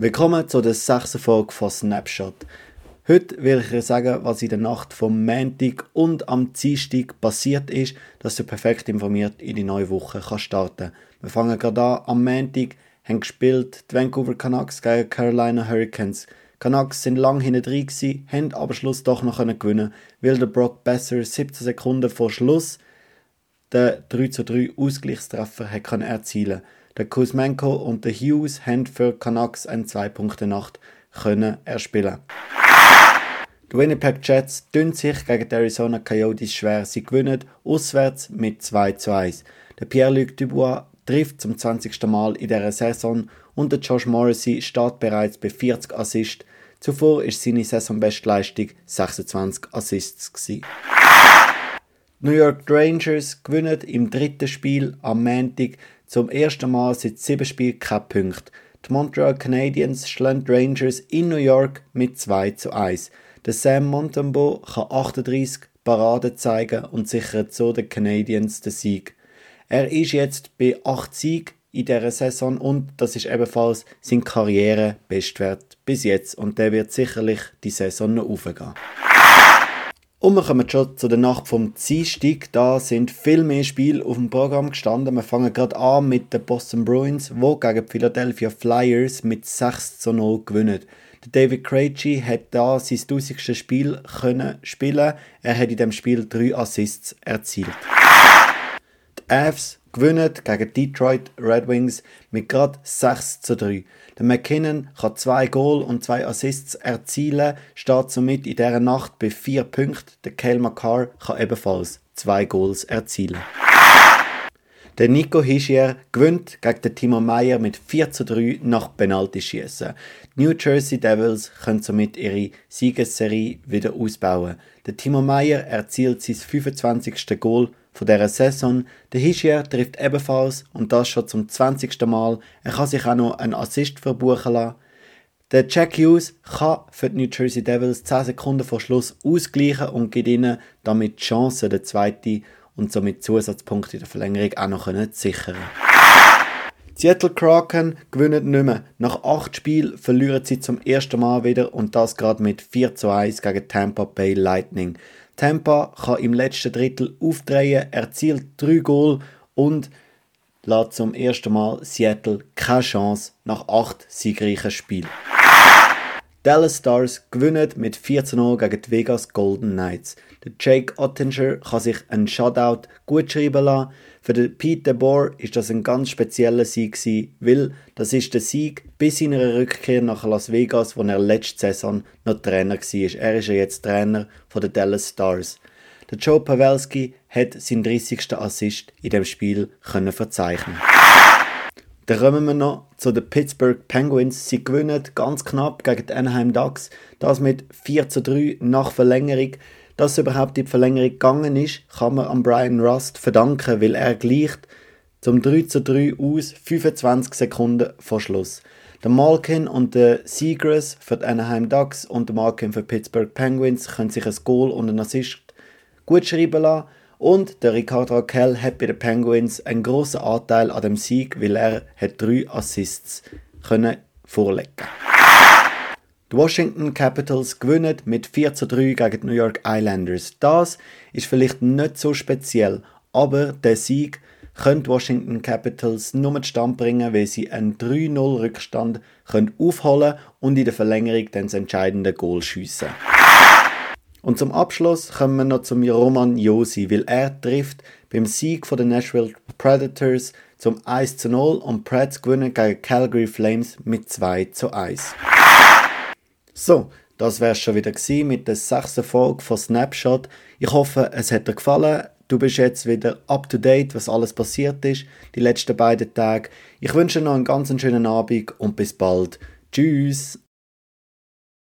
Willkommen zu der sechsten Folge von Snapshot. Heute will ich dir sagen, was in der Nacht vom Montag und am Dienstag passiert ist, dass du perfekt informiert in die neue Woche kannst starten Wir fangen gerade an. Am Montag haben gespielt die Vancouver Canucks gegen Carolina Hurricanes. Canucks sind lang hinten drin gewesen, haben aber Schluss doch noch gewinnen weil der Brock Besser 17 Sekunden vor Schluss den 3 zu 3 Ausgleichstreffer erzielen konnte. Der Kuzmenko und der Hughes haben für Canucks eine 2-Punkte-Nacht erspielen. Die Winnipeg Jets tun sich gegen die Arizona Coyotes schwer. Sie gewinnen auswärts mit 2 zu 1. Der Pierre-Luc Dubois trifft zum 20. Mal in dieser Saison und der Josh Morrissey steht bereits bei 40 Assists. Zuvor ist seine Saisonbestleistung 26 Assists. Gewesen. New York Rangers gewinnen im dritten Spiel am Montag zum ersten Mal seit sieben Spielen keine Punkte. Die Montreal Canadiens schlagen Rangers in New York mit 2 zu 1. Der Sam Montembeau kann 38 Paraden zeigen und sichert so den Canadiens den Sieg. Er ist jetzt bei 8 Siegen in dieser Saison und das ist ebenfalls sein Karrierebestwert bis jetzt und der wird sicherlich die Saison noch aufgehen. Und wir kommen schon zu der Nacht vom Dienstag. Da sind viel mehr Spiele auf dem Programm gestanden. Wir fangen gerade an mit den Boston Bruins, die gegen die Philadelphia Flyers mit 6 zu 0 gewinnen. Der David Krejci hat da sein 1000. Spiel können spielen. Er hat in dem Spiel drei Assists erzielt. Avs gewinnen gegen Detroit Red Wings mit gerade 6 zu 3. Der McKinnon kann zwei Goal und zwei Assists erzielen, steht somit in dieser Nacht bei vier Punkten. Der Kale McCarr kann ebenfalls zwei Goals erzielen. Der Nico Hischier gewinnt gegen den Timo Meyer mit 4 zu 3 nach Penaltyschießen. Die New Jersey Devils können somit ihre Siegesserie wieder ausbauen. Der Timo Meyer erzielt sein 25. Goal von dieser Saison. Der Hischier trifft ebenfalls und das schon zum 20. Mal. Er kann sich auch noch einen Assist verbuchen lassen. Der Jack Hughes kann für die New Jersey Devils 10 Sekunden vor Schluss ausgleichen und gibt ihnen damit die Chance, den zweiten und somit Zusatzpunkte in der Verlängerung auch noch zu sichern. Seattle Kraken gewinnen nicht mehr. Nach acht Spielen verlieren sie zum ersten Mal wieder und das gerade mit 4 zu 1 gegen Tampa Bay Lightning. Tampa kann im letzten Drittel aufdrehen, erzielt drei Goal und lässt zum ersten Mal Seattle keine Chance nach acht siegreichen Spielen. Dallas Stars gewinnen mit 4 zu 0 gegen die Vegas Golden Knights. Der Jake Ottinger kann sich einen Shutout gut schreiben lassen. Für den Pete DeBoer ist das ein ganz spezieller Sieg gewesen, weil das ist der Sieg bis seiner Rückkehr nach Las Vegas, wo er letzte Saison noch Trainer war. Er ist ja jetzt Trainer von den Dallas Stars. Der Joe Pavelski hat seinen 30. Assist in dem Spiel können verzeichnen. Dann kommen wir noch zu den Pittsburgh Penguins. Sie gewinnen ganz knapp gegen die Anaheim Ducks. Das mit 4 zu 3 nach Verlängerung. Dass überhaupt in die Verlängerung gegangen ist, kann man an Brian Rust verdanken, weil er gleicht zum 3 zu 3 aus 25 Sekunden vor Schluss. Der Malkin und der Seagrass für die Anaheim Ducks und der Malkin für die Pittsburgh Penguins können sich ein Goal und einen Assist gut schreiben lassen. Und der Ricardo Raquel hat bei den Penguins einen grossen Anteil an dem Sieg, weil er hat drei Assists können vorlegen Die Washington Capitals gewinnen mit 4 zu 3 gegen die New York Islanders. Das ist vielleicht nicht so speziell, aber der Sieg können die Washington Capitals nur zustande bringen, weil sie einen 3-0 Rückstand können aufholen und in der Verlängerung dann das entscheidende Goal schiessen. Und zum Abschluss kommen wir noch zum Roman Josi, weil er trifft beim Sieg den Nashville Predators zum 1 zu 0 und Preds gewinnen gegen Calgary Flames mit 2 zu 1. So, das wär's schon wieder mit der sechsten Folge von Snapshot. Ich hoffe, es hat dir gefallen. Du bist jetzt wieder up to date, was alles passiert ist, die letzten beiden Tage. Ich wünsche noch einen ganz schönen Abend und bis bald. Tschüss!